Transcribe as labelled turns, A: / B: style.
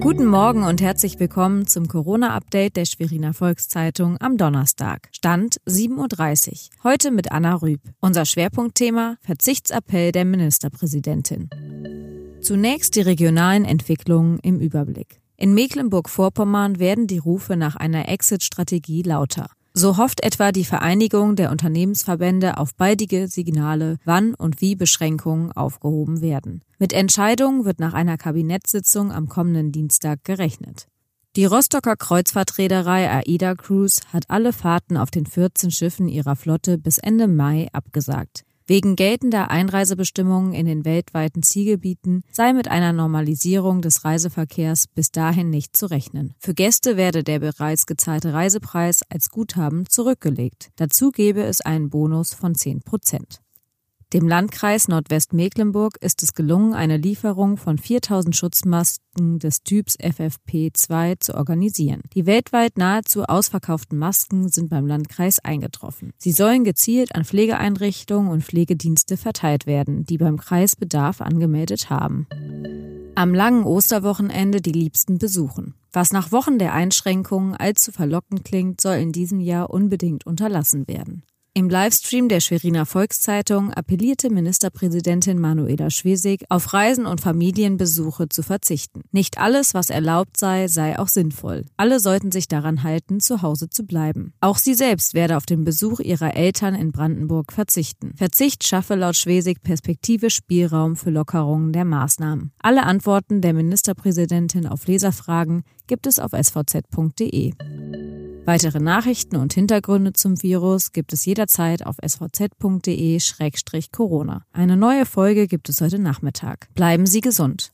A: Guten Morgen und herzlich willkommen zum Corona-Update der Schweriner Volkszeitung am Donnerstag. Stand 7.30 Uhr. Heute mit Anna Rüb. Unser Schwerpunktthema Verzichtsappell der Ministerpräsidentin. Zunächst die regionalen Entwicklungen im Überblick. In Mecklenburg-Vorpommern werden die Rufe nach einer Exit-Strategie lauter. So hofft etwa die Vereinigung der Unternehmensverbände auf baldige Signale, wann und wie Beschränkungen aufgehoben werden. Mit Entscheidungen wird nach einer Kabinettssitzung am kommenden Dienstag gerechnet. Die Rostocker Kreuzfahrtreederei AIDA Cruise hat alle Fahrten auf den 14 Schiffen ihrer Flotte bis Ende Mai abgesagt. Wegen geltender Einreisebestimmungen in den weltweiten Zielgebieten sei mit einer Normalisierung des Reiseverkehrs bis dahin nicht zu rechnen. Für Gäste werde der bereits gezahlte Reisepreis als Guthaben zurückgelegt. Dazu gebe es einen Bonus von 10 Prozent. Dem Landkreis Nordwestmecklenburg ist es gelungen, eine Lieferung von 4000 Schutzmasken des Typs FFP2 zu organisieren. Die weltweit nahezu ausverkauften Masken sind beim Landkreis eingetroffen. Sie sollen gezielt an Pflegeeinrichtungen und Pflegedienste verteilt werden, die beim Kreis Bedarf angemeldet haben. Am langen Osterwochenende die Liebsten besuchen. Was nach Wochen der Einschränkungen allzu verlockend klingt, soll in diesem Jahr unbedingt unterlassen werden. Im Livestream der Schweriner Volkszeitung appellierte Ministerpräsidentin Manuela Schwesig, auf Reisen und Familienbesuche zu verzichten. Nicht alles, was erlaubt sei, sei auch sinnvoll. Alle sollten sich daran halten, zu Hause zu bleiben. Auch sie selbst werde auf den Besuch ihrer Eltern in Brandenburg verzichten. Verzicht schaffe laut Schwesig Perspektive Spielraum für Lockerungen der Maßnahmen. Alle Antworten der Ministerpräsidentin auf Leserfragen gibt es auf svz.de. Weitere Nachrichten und Hintergründe zum Virus gibt es jederzeit auf svz.de-corona. Eine neue Folge gibt es heute Nachmittag. Bleiben Sie gesund.